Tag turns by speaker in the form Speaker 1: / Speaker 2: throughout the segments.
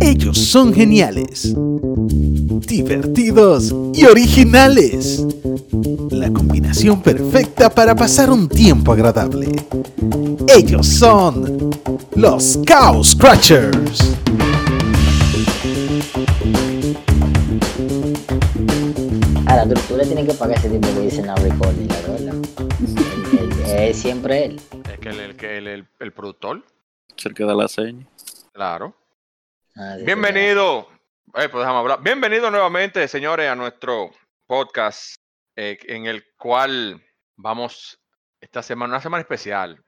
Speaker 1: Ellos son geniales, divertidos y originales. La combinación perfecta para pasar un tiempo agradable. Ellos son los Cow Scratchers.
Speaker 2: Ahora, tú, tú le tienes que pagar ese tipo que dicen a recording, ¿verdad? El- el- Es siempre él.
Speaker 3: Es que el, el, el- el productor,
Speaker 4: Es el que da la seña.
Speaker 3: Claro. Bienvenido. Eh, pues déjame hablar. Bienvenido nuevamente, señores, a nuestro podcast eh, en el cual vamos esta semana, una semana especial,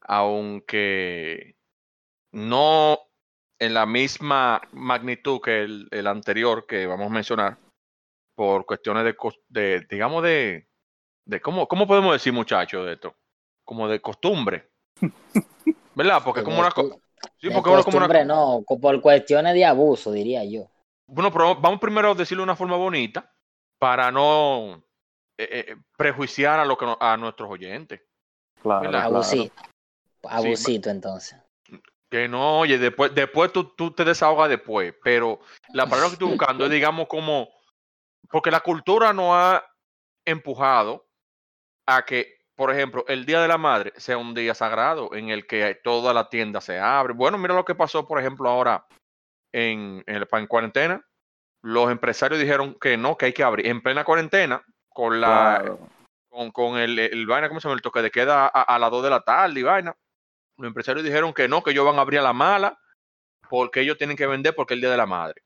Speaker 3: aunque no en la misma magnitud que el, el anterior que vamos a mencionar, por cuestiones de, digamos, de, de cómo, ¿cómo podemos decir, muchachos, de esto? Como de costumbre. ¿Verdad? Porque es como una... co- Sí,
Speaker 2: de
Speaker 3: porque como una...
Speaker 2: no, por cuestiones de abuso, diría yo.
Speaker 3: Bueno, pero vamos primero a decirlo de una forma bonita para no eh, eh, prejuiciar a, lo que, no- a nuestros oyentes.
Speaker 4: Claro.
Speaker 2: Abusito. Abusito, entonces.
Speaker 3: Que no, oye, después, después tú, tú te desahogas después, pero la palabra que estoy buscando es, digamos, como, porque la cultura nos ha empujado a que, por ejemplo, el Día de la Madre sea un día sagrado en el que toda la tienda se abre. Bueno, mira lo que pasó, por ejemplo, ahora en, en, el, en cuarentena. Los empresarios dijeron que no, que hay que abrir en plena cuarentena con la
Speaker 4: Claro.
Speaker 3: con, con el, el vaina, ¿cómo se llama? El toque de queda a, a las 2 de la tarde y vaina. Los empresarios dijeron que no, que ellos van a abrir a la mala porque ellos tienen que vender porque es el Día de la Madre.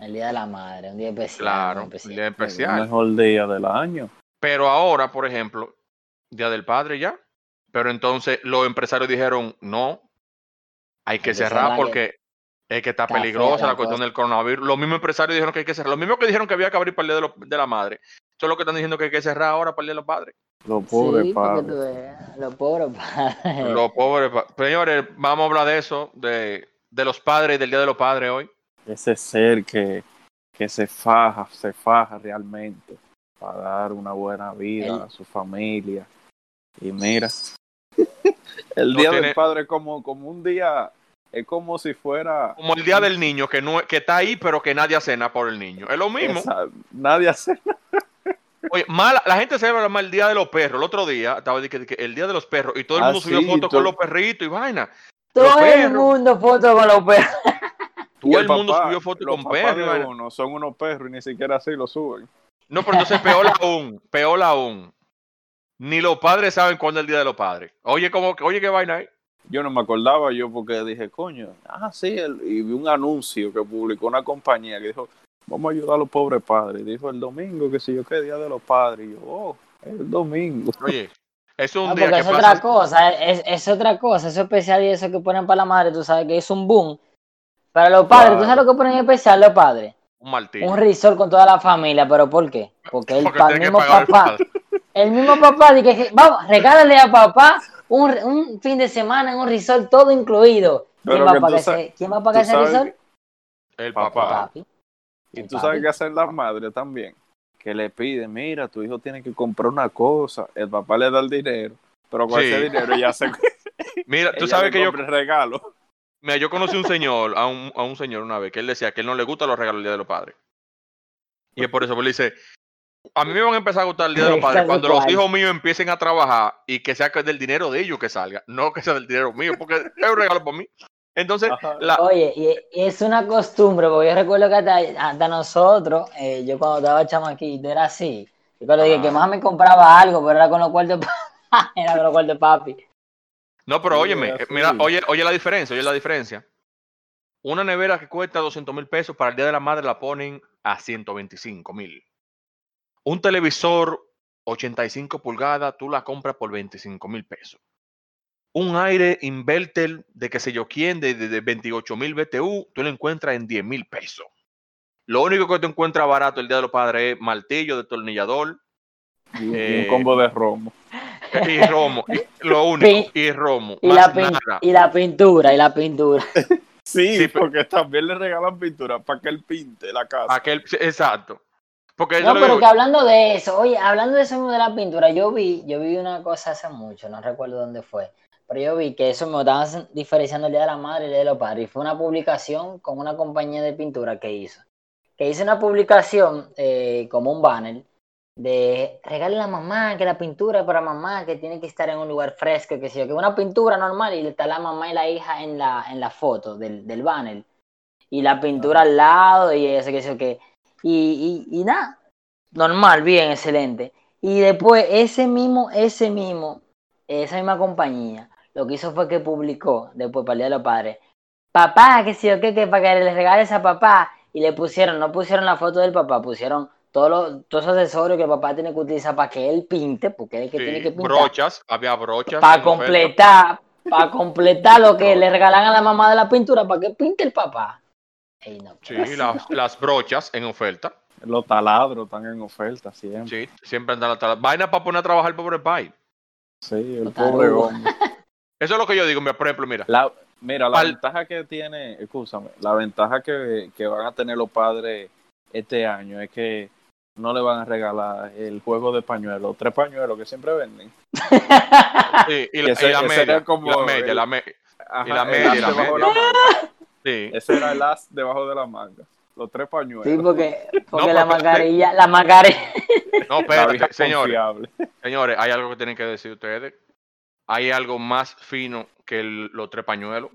Speaker 2: El día de la madre, un día especial.
Speaker 3: Claro,
Speaker 2: especial.
Speaker 3: día
Speaker 4: El
Speaker 3: especial.
Speaker 4: mejor día del año.
Speaker 3: Pero ahora, por ejemplo, Día del Padre ya. Pero entonces los empresarios dijeron, no, hay que cerrar porque es que está peligrosa
Speaker 2: la
Speaker 3: cuestión
Speaker 2: cosa.
Speaker 3: del coronavirus. Los mismos empresarios dijeron que hay que cerrar. Los mismos que dijeron que había que abrir para el Día de, la Madre. Son los que están diciendo que hay que cerrar ahora para el Día de los Padres.
Speaker 4: Los pobres
Speaker 2: sí,
Speaker 4: padres.
Speaker 2: los pobres padres.
Speaker 3: Los pobres. pa- Señores, vamos a hablar de eso, de, de los padres y del Día de los Padres hoy.
Speaker 4: Ese ser que, que se faja, se faja realmente para dar una buena vida a su familia. Y mira, el
Speaker 3: No
Speaker 4: día
Speaker 3: tiene-
Speaker 4: del padre es como, como un día, es como si fuera...
Speaker 3: Como el Día del Niño, que, no, que está ahí, pero que nadie hace nada por el niño. Es lo mismo.
Speaker 4: esa- nadie hace
Speaker 3: Oye, mala, la gente celebra más el Día de los Perros. El otro día estaba de que, el Día de los Perros y todo el
Speaker 4: Ah,
Speaker 3: mundo subió
Speaker 4: sí,
Speaker 3: fotos
Speaker 4: todo-
Speaker 3: con los perritos y vaina.
Speaker 2: Todo
Speaker 3: los
Speaker 2: el
Speaker 3: perros.
Speaker 2: mundo foto con los perros.
Speaker 3: Todo el, mundo
Speaker 4: papá-
Speaker 3: subió fotos con perros.
Speaker 4: uno son unos perros y ni siquiera así lo suben.
Speaker 3: No, pero entonces peor aún, peor aún. Ni los padres saben cuándo es el Día de los Padres. Oye, como, que- oye, qué vaina hay.
Speaker 4: Yo no me acordaba yo porque dije, coño, ah, sí, el- y vi un anuncio que publicó una compañía que dijo, vamos a ayudar a los pobres padres. Dijo el domingo, que si yo qué día de los padres. Y yo, oh, es el domingo.
Speaker 3: Oye, eso es un
Speaker 2: No,
Speaker 3: día
Speaker 2: porque
Speaker 3: que
Speaker 2: es
Speaker 3: pasa.
Speaker 2: otra cosa, es, es otra cosa, eso especial y eso que ponen para la madre, tú sabes que es un boom. Para los padres, ¿tú sabes
Speaker 4: Claro.
Speaker 2: lo que ponen especial los padres?
Speaker 3: Un martillo.
Speaker 2: Un resort con toda la familia, ¿pero por qué? Porque el,
Speaker 3: Porque
Speaker 2: pa- mismo
Speaker 3: el
Speaker 2: papá. el mismo papá dice que vamos, regálale a papá un, un fin de semana en un resort todo incluido. ¿Quién va pagar ese, ¿quién va a pagar ese resort?
Speaker 3: El
Speaker 4: Papá.
Speaker 2: Papi.
Speaker 4: Y
Speaker 2: El
Speaker 4: tú
Speaker 2: papi.
Speaker 4: sabes qué hacen las madres también. Que le piden, mira, tu hijo tiene que comprar una cosa. El papá le da el dinero. Pero con
Speaker 3: Sí.
Speaker 4: ese dinero ya se
Speaker 3: Mira, tú sabes
Speaker 4: le
Speaker 3: que yo,
Speaker 4: regalo.
Speaker 3: mira, yo conocí un señor, a un, a un señor una vez, que él decía que él no le gustan los regalos Día de los Padres. Y es por eso, porque él dice, a mí me van a empezar a gustar el Día de los Padres cuando los hijos míos empiecen a trabajar y que sea que del dinero de ellos que salga, no que sea del dinero mío, porque es un regalo para mí. Entonces, la,
Speaker 2: Oye, y y es una costumbre, porque yo recuerdo que hasta, hasta nosotros, eh, yo cuando estaba chamaquito, era así. Yo cuando dije que más me compraba algo, pero era con los cuartos de papi. era con los cuartos de papi.
Speaker 3: No, pero
Speaker 4: Sí,
Speaker 3: óyeme, eh, mira, oye, oye la diferencia, oye la diferencia. Una nevera que cuesta 200 mil pesos para el Día de la Madre la ponen a 125 mil. Un televisor 85 pulgadas, tú la compras por 25 mil pesos. Un aire inverter de que sé yo quién, de, de, de 28 mil BTU, tú lo encuentras en 10 mil pesos. Lo único que te encuentras barato el Día de los Padres es martillo, destornillador
Speaker 4: Y un- y
Speaker 3: Eh,
Speaker 4: un combo de romo.
Speaker 3: y romo. y- lo único, y romo.
Speaker 2: Y
Speaker 3: más
Speaker 2: la, pin-
Speaker 3: nada.
Speaker 2: y la pintura, y la pintura.
Speaker 4: Sí,
Speaker 3: Sí, pero-
Speaker 4: porque también le regalan pintura para que él pinte la casa.
Speaker 3: Aquel, exacto. Porque
Speaker 2: No, pero
Speaker 3: digo-
Speaker 2: que hablando de eso, oye, hablando de eso de la pintura, yo vi, yo vi una cosa hace mucho, no recuerdo dónde fue, pero yo vi que eso me estaban diferenciando el Día de la Madre y el Día de los Padres. Y fue una publicación con una compañía de pintura que hizo. Que hizo una publicación eh, como un banner de regale a la mamá, que la pintura es para mamá, que tiene que estar en un lugar fresco, que sé yo, que una pintura normal y está la mamá y la hija en la, en la foto del, del banner. Y la pintura al lado y eso, que sé yo, que. Y, y, y nada, normal, bien, excelente. Y después ese mismo, ese mismo, esa misma compañía, lo que hizo fue que publicó, después para el Día de los Padres, papá, que sé yo, que, que para que le regales a papá, y le pusieron, no pusieron la foto del papá, pusieron todos los, esos accesorios que el papá tiene que utilizar para que él pinte, porque es el que
Speaker 3: Sí,
Speaker 2: tiene que pintar.
Speaker 3: brochas, había brochas.
Speaker 2: Para completar, para completar lo que le regalan a la mamá de la pintura, para que pinte el papá. Ey, no,
Speaker 3: Sí,
Speaker 2: así
Speaker 3: las,
Speaker 2: no.
Speaker 3: las brochas en oferta.
Speaker 4: Los taladros están en oferta siempre.
Speaker 3: Sí, siempre andan las Vaina para poner a trabajar el pobre pai.
Speaker 4: Sí, el pobre hombre.
Speaker 3: Eso es lo que yo digo, mira, por ejemplo, mira.
Speaker 4: La, mira, la
Speaker 3: Pal-
Speaker 4: ventaja que tiene, escúchame, la ventaja que, que van a tener los padres este año es que no le van a regalar el juego de pañuelos, tres pañuelos que siempre venden.
Speaker 3: Sí, y, la,
Speaker 4: ese-
Speaker 3: y la
Speaker 4: ese
Speaker 3: media,
Speaker 4: como
Speaker 3: la media,
Speaker 4: el-
Speaker 3: la me-
Speaker 4: Ajá,
Speaker 3: Y la media, la media. Sí.
Speaker 4: Ese era el as debajo de la manga. Los tres pañuelos.
Speaker 2: Sí, porque, porque
Speaker 3: No,
Speaker 2: la mascarilla, la mascarilla.
Speaker 3: No, espérate, señores, señores, hay algo que tienen que decir ustedes. Hay algo más fino que el- los tres pañuelos.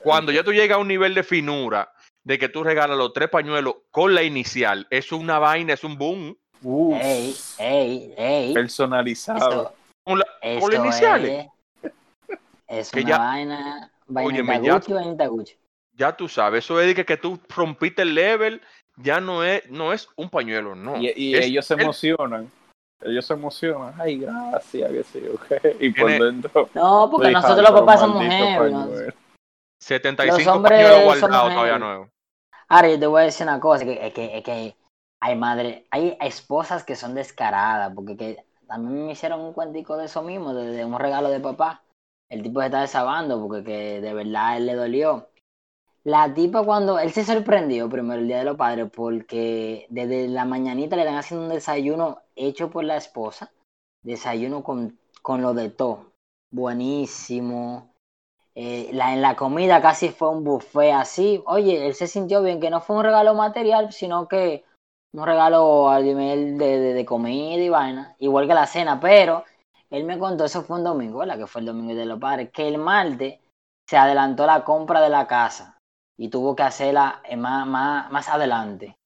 Speaker 3: Cuando ya tú llegas a un nivel de finura de que tú regalas los tres pañuelos con la inicial, es una vaina, es un boom.
Speaker 4: Uf,
Speaker 2: Ey, ey, ey.
Speaker 4: personalizado.
Speaker 2: Eso,
Speaker 3: Con, la- con las iniciales.
Speaker 2: es, una
Speaker 3: ya-
Speaker 2: vaina,
Speaker 3: ya-
Speaker 2: Gucci, vainita Gucci.
Speaker 3: Ya tú sabes, eso es de que, que tú rompiste el level, ya no es, no es un pañuelo, no.
Speaker 4: Y, y
Speaker 3: Es
Speaker 4: ellos se
Speaker 3: el-
Speaker 4: emocionan. Ellos se emocionan. Ay, gracias, que sí, ok. Y por dentro.
Speaker 2: No, porque
Speaker 4: Hija,
Speaker 2: nosotros los papás somos
Speaker 4: pañuelo.
Speaker 3: 75
Speaker 2: Los hombres
Speaker 3: pañuelos
Speaker 2: somos
Speaker 3: guardados todavía nuevos.
Speaker 2: Ahora, yo te voy a decir una cosa, que, es que, es que hay madre, hay esposas que son descaradas, porque que también me hicieron un cuentico de eso mismo, de, de un regalo de papá. El tipo se está desabando porque que de verdad a él le dolió. La tipa cuando, él se sorprendió primero el Día de los Padres porque desde la mañanita le están haciendo un desayuno hecho por la esposa, desayuno con, con lo de todo, buenísimo, eh, la, en la comida casi fue un buffet así. Oye, él se sintió bien, que no fue un regalo material, sino que un regalo al nivel de, de- comida y vaina, igual que la cena, pero él me contó, eso fue un domingo, ¿verdad? Que fue el domingo de los padres, que el martes se adelantó la compra de la casa y tuvo que hacerla eh, más, más, más adelante.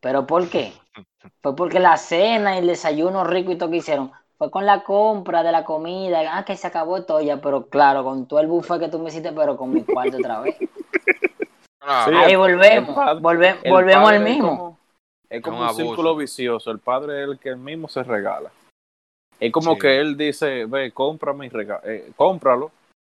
Speaker 2: ¿Pero por qué? Fue porque la cena y el desayuno rico y todo que hicieron fue con la compra de la comida. Ah, que se acabó todo ya, pero claro, con todo el buffet que tú me hiciste, pero con mi cuarto otra vez.
Speaker 3: Ah,
Speaker 4: Sí,
Speaker 2: Ahí volvemos,
Speaker 4: padre-
Speaker 2: volve- volvemos al
Speaker 4: es
Speaker 2: mismo.
Speaker 4: como- Es como
Speaker 3: un
Speaker 4: círculo vicioso. El padre es el que él mismo se regala. Es como
Speaker 3: Sí.
Speaker 4: que él dice, ve, cómprame mi regalo, eh, cómpralo,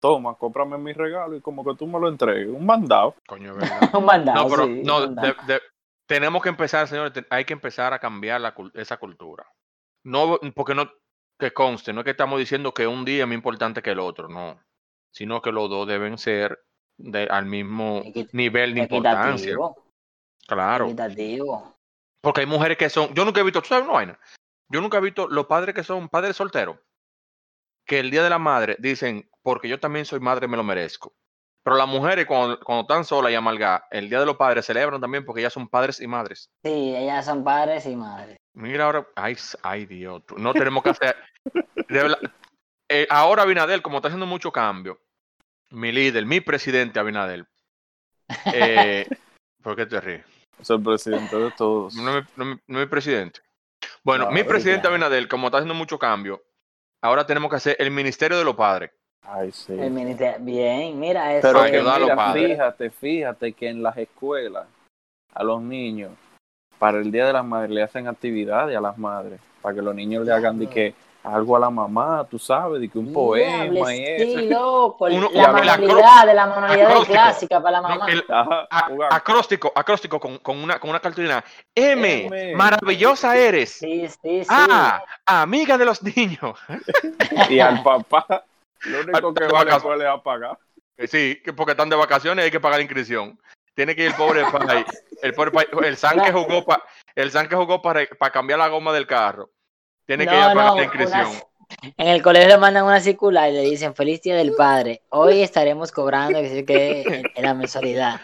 Speaker 4: toma, cómprame mi regalo y como que tú me lo entregues. Un mandado.
Speaker 3: coño, ¿verdad?
Speaker 2: Un mandado,
Speaker 3: No, pero
Speaker 2: sí,
Speaker 3: no, de- de- tenemos que empezar, señores, te- hay que empezar a cambiar la, esa cultura. No, porque no, que conste, no es que estamos diciendo que un día es más importante que el otro, no, sino que los dos deben ser de, al mismo nivel de importancia.
Speaker 2: Equitativo,
Speaker 3: Claro,
Speaker 2: equitativo.
Speaker 3: porque hay mujeres que son, yo nunca he visto, ¿tú sabes una vaina? Yo nunca he visto los padres que son padres solteros, que el día de la madre dicen, porque yo también soy madre, me lo merezco. Pero las mujeres cuando, cuando están solas y amargadas, el día de los padres celebran también porque ellas son padres y madres.
Speaker 2: Sí, ellas son padres y madres.
Speaker 3: Mira ahora, ay, ay Dios, no tenemos que hacer. de verdad, eh, ahora Abinadel, como está haciendo mucho cambio, mi líder, mi presidente Abinadel, eh, ¿por qué te ríes?
Speaker 4: Es el presidente de todos.
Speaker 3: No es mi- no mi- no es mi presidente. Bueno,
Speaker 4: No,
Speaker 3: mi presidente. Abinadel, como está haciendo mucho cambio, ahora tenemos que hacer el Ministerio de los Padres.
Speaker 4: Ay, sí.
Speaker 2: El ministerio, bien, mira eso.
Speaker 4: Pero
Speaker 3: Para
Speaker 4: que
Speaker 3: ayudar a los
Speaker 4: mira,
Speaker 3: padres.
Speaker 4: fíjate, fíjate que en las escuelas a los niños para el Día de las Madres le hacen actividades a las madres para que los niños le hagan de que algo a la mamá, tú sabes, de que un poema y eso.
Speaker 2: sí, loco.
Speaker 3: Uno-
Speaker 2: la manualidad de la manualidad
Speaker 3: acróstico.
Speaker 2: clásica para la
Speaker 3: No,
Speaker 2: mamá.
Speaker 3: el
Speaker 4: Ajá,
Speaker 3: a-
Speaker 4: jugar.
Speaker 3: acróstico, acróstico con, con una, con una cartulina. M,
Speaker 4: M.
Speaker 3: maravillosa eres.
Speaker 2: Sí, sí, sí.
Speaker 3: Ah, amiga de los niños.
Speaker 4: y al papá lo único que
Speaker 3: De
Speaker 4: va a la
Speaker 3: vacaciones.
Speaker 4: escuela es a pagar.
Speaker 3: Eh, Sí, que porque están de vacaciones y hay que pagar la inscripción. Tiene que ir el pobre pai, el pobre pai, el san que jugó para el san que jugó para, para cambiar la goma del carro. Tiene que ir a
Speaker 2: no,
Speaker 3: la inscripción.
Speaker 2: una, En el colegio le mandan una circular y le dicen feliz día del padre. Hoy estaremos cobrando que que en, en la mensualidad.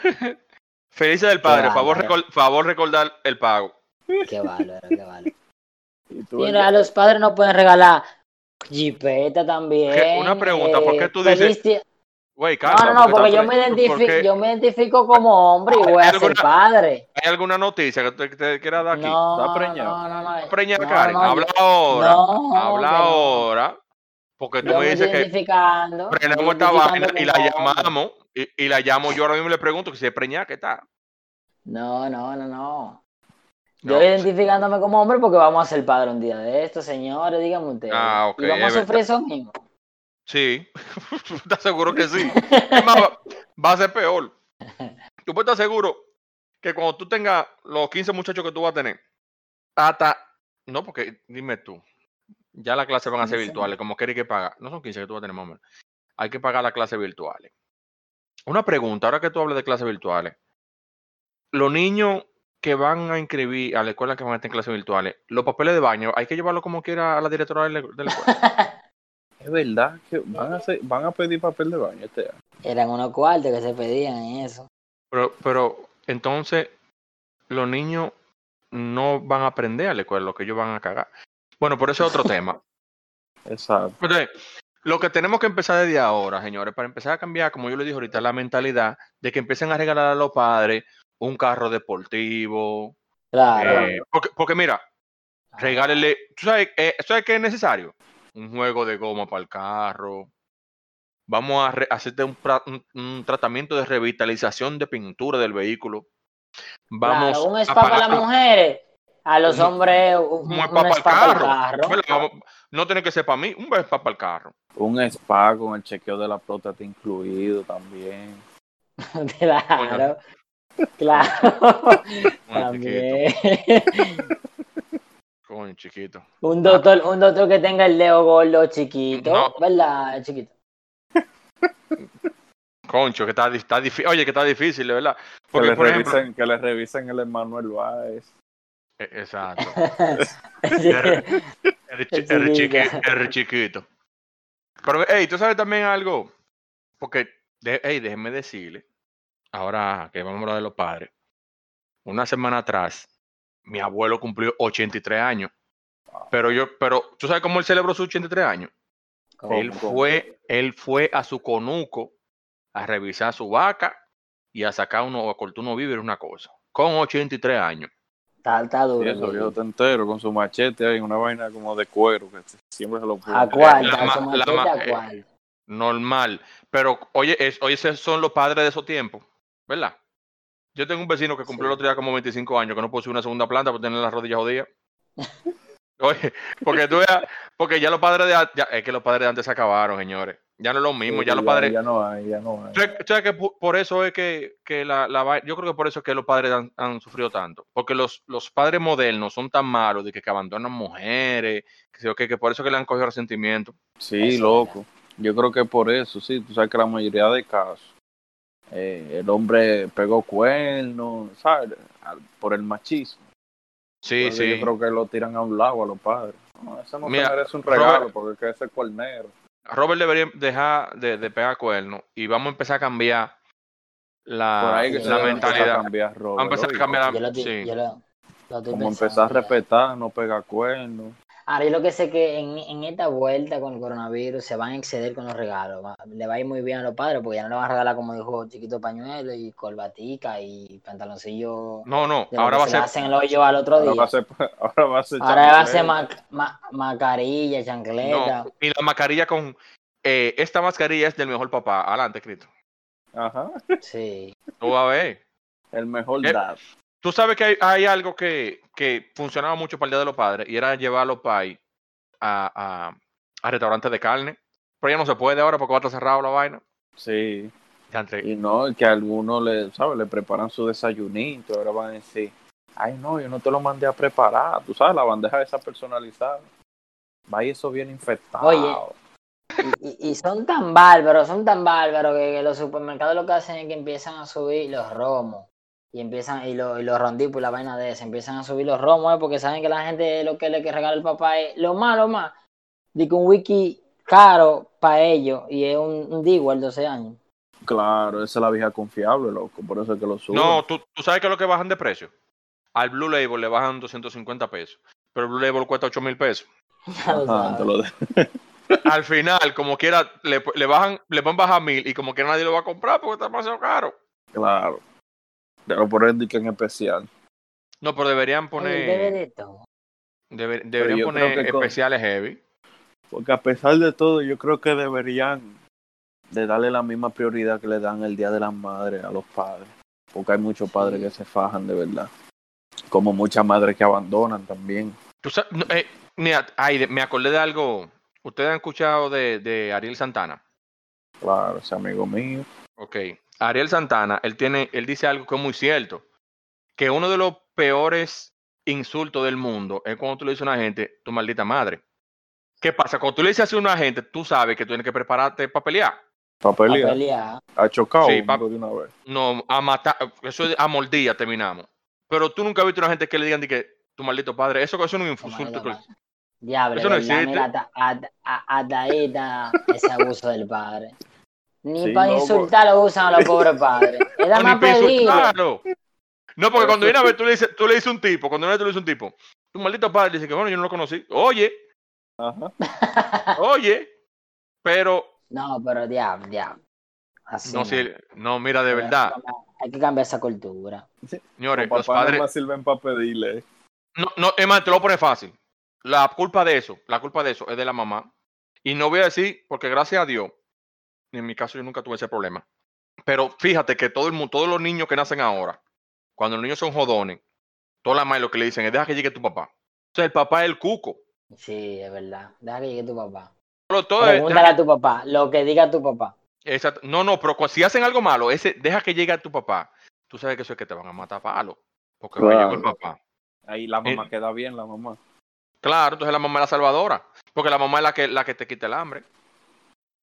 Speaker 3: Felices del padre, favor, recol- favor recordar el pago.
Speaker 2: Qué bárbaro, qué bárbaro. Mira, los padres no pueden regalar jipeta también.
Speaker 3: Una pregunta, ¿por qué tú dices-
Speaker 2: feliz día-
Speaker 3: Güey,
Speaker 2: No,
Speaker 3: calma,
Speaker 2: no, no, porque yo me identifico,
Speaker 3: porque
Speaker 2: yo me identifico como hombre y
Speaker 3: ¿Hay
Speaker 2: voy a ser
Speaker 3: alguna-
Speaker 2: padre.
Speaker 3: ¿Hay alguna noticia que te, que te quiera dar aquí?
Speaker 2: No,
Speaker 4: ¿Está preñado?
Speaker 2: no, no,
Speaker 3: preñada,
Speaker 2: no,
Speaker 3: Karen.
Speaker 2: no,
Speaker 3: habla
Speaker 2: yo-
Speaker 3: ahora.
Speaker 2: no,
Speaker 3: habla ahora. Porque tú
Speaker 2: Yo
Speaker 3: me dices
Speaker 2: estoy
Speaker 3: que frenamos
Speaker 2: estoy
Speaker 3: esta vaina y la llamamos. Y, y la llamo yo ahora mismo y le pregunto que si es preñada, ¿qué tal?
Speaker 2: No, no, no, no.
Speaker 3: No,
Speaker 2: Yo identificándome como hombre porque vamos a ser padre un día de esto, señores, díganme ustedes.
Speaker 3: Ah, ok,
Speaker 2: y vamos
Speaker 3: es
Speaker 2: a sufrir eso mismo.
Speaker 3: Sí, ¿estás seguro que sí? Es más, va, a ser peor. Tú puedes estar seguro que cuando tú tengas los 15 muchachos que tú vas a tener, hasta, no, porque dime tú, ya las clases van a ser
Speaker 2: 15.
Speaker 3: virtuales, como quieres que pagar. No son 15 que tú vas a tener más o menos. Hay que pagar las clases virtuales. Una pregunta, ahora que tú hablas de clases virtuales, los niños que van a inscribir a la escuela que van a estar en clases virtuales, los papeles de baño, hay que llevarlo como quiera a la directora de la escuela.
Speaker 4: Es verdad que van a, hacer- van a pedir papel de baño este año.
Speaker 2: Eran unos cuartos que se pedían en eso.
Speaker 3: Pero, pero entonces los niños no van a aprender a la escuela, lo que ellos van a cagar. Bueno, por eso es otro tema.
Speaker 4: Exacto.
Speaker 3: Entonces, lo que tenemos que empezar desde ahora, señores, para empezar a cambiar, como yo les dije ahorita, la mentalidad de que empiecen a regalar a los padres un carro deportivo.
Speaker 2: Claro.
Speaker 3: eh, porque, porque mira, regálele, ¿tú sabes, eh, ¿sabes qué es necesario? Un juego de goma para el carro. Vamos a hacerte un, un- un tratamiento de revitalización de pintura del vehículo. Vamos
Speaker 2: Claro, un
Speaker 3: a
Speaker 2: spa para las mujeres. A los
Speaker 3: Un-
Speaker 2: hombres, un,
Speaker 3: un
Speaker 2: un
Speaker 3: spa para el
Speaker 2: spa para el
Speaker 3: carro. no tiene que ser para mí, un spa para el carro.
Speaker 4: Un spa con el chequeo de la próstata incluido también.
Speaker 2: Claro. Claro. También.
Speaker 3: Coño, chiquito.
Speaker 2: Un doctor, un doctor que tenga el dedo gordo chiquito,
Speaker 3: No.
Speaker 2: ¿verdad? Chiquito.
Speaker 3: Concho, que está, está difícil. Oye, que está difícil, verdad.
Speaker 4: Que
Speaker 3: Porque,
Speaker 4: le,
Speaker 3: por ejemplo.
Speaker 4: revisen, que le revisen el Emanuel Báez.
Speaker 3: Eh, Exacto. El, chi-
Speaker 2: El
Speaker 3: el chiqui-
Speaker 2: chiquito.
Speaker 3: el chiquito. Pero, hey, tú sabes también algo. Porque, de, hey, déjenme decirle. Ahora que vamos a hablar de los padres. Una semana atrás, mi abuelo cumplió 83 años. Pero yo, pero, ¿tú sabes cómo él celebró sus 83 años?
Speaker 2: ¿Cómo?
Speaker 3: Él fue, él fue a su conuco a revisar su vaca y a sacar uno, a cortar unos víveres, una cosa. Con 83 años.
Speaker 2: Está, está
Speaker 4: Y
Speaker 2: duro.
Speaker 4: eso,
Speaker 2: el
Speaker 4: viejo
Speaker 2: viejito.
Speaker 4: entero con su machete ahí, una vaina como de cuero, que siempre se lo pone.
Speaker 2: A cuarta,
Speaker 3: La ma-
Speaker 2: su
Speaker 3: la
Speaker 2: machete
Speaker 3: ma-
Speaker 2: a
Speaker 3: eh,
Speaker 2: cuarta.
Speaker 3: Normal. Pero, oye, es, oye, esos son los padres de esos tiempos, ¿verdad? Yo tengo un vecino que cumplió
Speaker 2: Sí.
Speaker 3: el otro día como 25 años, que no puso subir una segunda planta por tener las rodillas jodidas. Oye, porque tú veas, porque ya los padres de antes, ya- es que los padres de antes se acabaron, señores. Ya no es lo mismo, ya los padres,
Speaker 4: Ya no hay, ya no hay.
Speaker 3: ¿Tú sabes- tú sabes que por eso es que, que la, la yo creo que por eso es que los padres han, han sufrido tanto. Porque los, los padres modernos son tan malos de que, que abandonan mujeres, que, qué, que por eso que le han cogido resentimiento.
Speaker 4: Sí,
Speaker 2: Eso,
Speaker 4: loco. Yo creo que por eso, sí. Tú sabes que la mayoría de casos, eh, el hombre pegó cuernos, ¿sabes? Al- Por el machismo.
Speaker 3: Sí,
Speaker 4: Entonces,
Speaker 3: sí.
Speaker 4: Yo creo que lo tiran a un lado a los padres. No, ese no
Speaker 3: Mira,
Speaker 4: merece un regalo
Speaker 3: Robert-
Speaker 4: porque es que ese es cuernero.
Speaker 3: Robert debería dejar de, de pegar cuernos y vamos a empezar a cambiar
Speaker 4: Por
Speaker 3: la,
Speaker 4: ahí que
Speaker 3: la
Speaker 4: debe empezar a
Speaker 3: mentalidad.
Speaker 4: cambiar, Robert,
Speaker 3: Vamos a empezar a cambiar la,
Speaker 2: estoy-
Speaker 3: sí.
Speaker 2: lo estoy
Speaker 4: Como empezar a respetar, no pegar cuernos.
Speaker 2: Ahora, yo lo que sé que en, en esta vuelta con el coronavirus se van a exceder con los regalos. va- Le va a ir muy bien a los padres porque ya no le van a regalar, como dijo, chiquito pañuelo y corbatica y pantaloncillo
Speaker 3: No, no, ahora va a
Speaker 2: se
Speaker 3: ser
Speaker 2: hacen el hoyo al otro
Speaker 4: Ahora
Speaker 2: día.
Speaker 4: va a ser, ahora va a ser
Speaker 2: Ahora va a ser ma- ma- mascarilla, chancleta.
Speaker 3: no, y la mascarilla con eh, esta mascarilla es del mejor papá. Adelante, Cristo.
Speaker 4: Ajá.
Speaker 2: Sí.
Speaker 3: Tú vas a ver.
Speaker 4: El mejor
Speaker 3: Eh,
Speaker 4: dad.
Speaker 3: Tú sabes que hay, hay algo que, que funcionaba mucho para el Día de los Padres y era llevar a los pais a, a, a restaurantes de carne. Pero ya no se puede ahora porque va a estar cerrado la vaina.
Speaker 4: Sí. Y no, que a algunos le, ¿sabes? Le preparan su desayunito. Ahora van a decir, ay, no, yo no te lo mandé a preparar. Tú sabes, la bandeja esa personalizada. Va y eso viene infectado.
Speaker 2: Oye. Y, y- y son tan bárbaros, son tan bárbaros que, que los supermercados lo que hacen es que empiezan a subir los romos. Y empiezan, y, lo- y los rondipos y la vaina de esa, empiezan a subir los romos, eh, porque saben que la gente lo que le que regala el papá es lo más, lo más. que un wiki caro para ellos y es un, un Dewar 12 años.
Speaker 4: Claro, esa es la vieja confiable, loco. Por eso es que lo suben.
Speaker 3: No, ¿tú, tú sabes qué es lo que bajan de precio. Al Blue Label le bajan 250 pesos. Pero el Blue Label cuesta 8 mil pesos.
Speaker 4: Ajá, te lo de-
Speaker 3: Al final, como quiera, le, le bajan, le van a bajar mil y como quiera nadie lo va a comprar porque está demasiado caro.
Speaker 4: Claro. Pero por eso que en especial.
Speaker 3: No, pero deberían poner,
Speaker 2: debe de todo.
Speaker 3: deber- deberían poner
Speaker 4: con-
Speaker 3: especiales heavy.
Speaker 4: Porque a pesar de todo, yo creo que deberían de darle la misma prioridad que le dan el Día de las Madres a los padres. Porque hay muchos padres que se fajan de verdad. Como muchas madres que abandonan también.
Speaker 3: Tú sabes- no, eh, mira, ay, me acordé de algo. ¿Ustedes han escuchado de, de Ariel Santana?
Speaker 4: Claro, ese amigo mío.
Speaker 3: Ok. Ariel Santana, él tiene, él dice algo que es muy cierto. Que uno de los peores insultos del mundo es cuando tú le dices a una gente, tu maldita madre. ¿Qué pasa? Cuando tú le dices así a una gente, tú sabes que tú tienes que prepararte para pelear.
Speaker 4: Para
Speaker 2: A
Speaker 4: pelear.
Speaker 2: pelear.
Speaker 4: Ha chocado
Speaker 3: Sí, pa-
Speaker 4: de una vez.
Speaker 3: No, a matar, eso es a mordida terminamos. Pero tú nunca has visto una gente que le digan de que tu maldito padre, eso, eso no es un insulto.
Speaker 2: Diablo,
Speaker 3: Eso no existe.
Speaker 2: Mira, hasta, hasta- a- hasta ahí está ese abuso del padre. Ni
Speaker 4: Sí,
Speaker 2: para
Speaker 4: loco.
Speaker 2: insultar lo usan a los pobres padres. Es nada
Speaker 3: No,
Speaker 2: más
Speaker 3: insultarlo. No, porque cuando viene a ver, tú le dices, tú le dices a un tipo, cuando viene tú le dices a un tipo, tu maldito padre dice que bueno, yo no lo conocí. Oye,
Speaker 4: Ajá.
Speaker 3: oye, pero
Speaker 2: No, pero diablo, diablo. Así
Speaker 3: no,
Speaker 2: no.
Speaker 3: si- no, mira, de verdad,
Speaker 2: Hay que cambiar esa cultura.
Speaker 3: señores,
Speaker 4: Los
Speaker 3: padres,
Speaker 4: no sirven para pedirle.
Speaker 3: no, no, es más, te lo pone fácil. La culpa de eso, la culpa de eso es de la mamá. Y no voy a decir, porque gracias a Dios, en mi caso yo nunca tuve ese problema. Pero fíjate que todo el mundo, todos los niños que nacen ahora, cuando los niños son jodones, todas las madres lo que le dicen es deja que llegue tu papá. O sea, el papá es el cuco.
Speaker 2: Sí, es verdad. Deja que llegue tu papá.
Speaker 3: Pero todo es-
Speaker 2: Pregúntale a tu papá, lo que diga tu papá.
Speaker 3: Exacto. No, no, pero si hacen algo malo, ese, deja que llegue a tu papá. Tú sabes que eso es que te van a matar a palo. Porque va a llegar el
Speaker 4: Claro.
Speaker 3: papá.
Speaker 4: Ahí la mamá
Speaker 3: Eh.
Speaker 4: queda bien, la mamá.
Speaker 3: Claro, entonces la mamá es la salvadora. Porque la mamá es la que, la que te quita el hambre.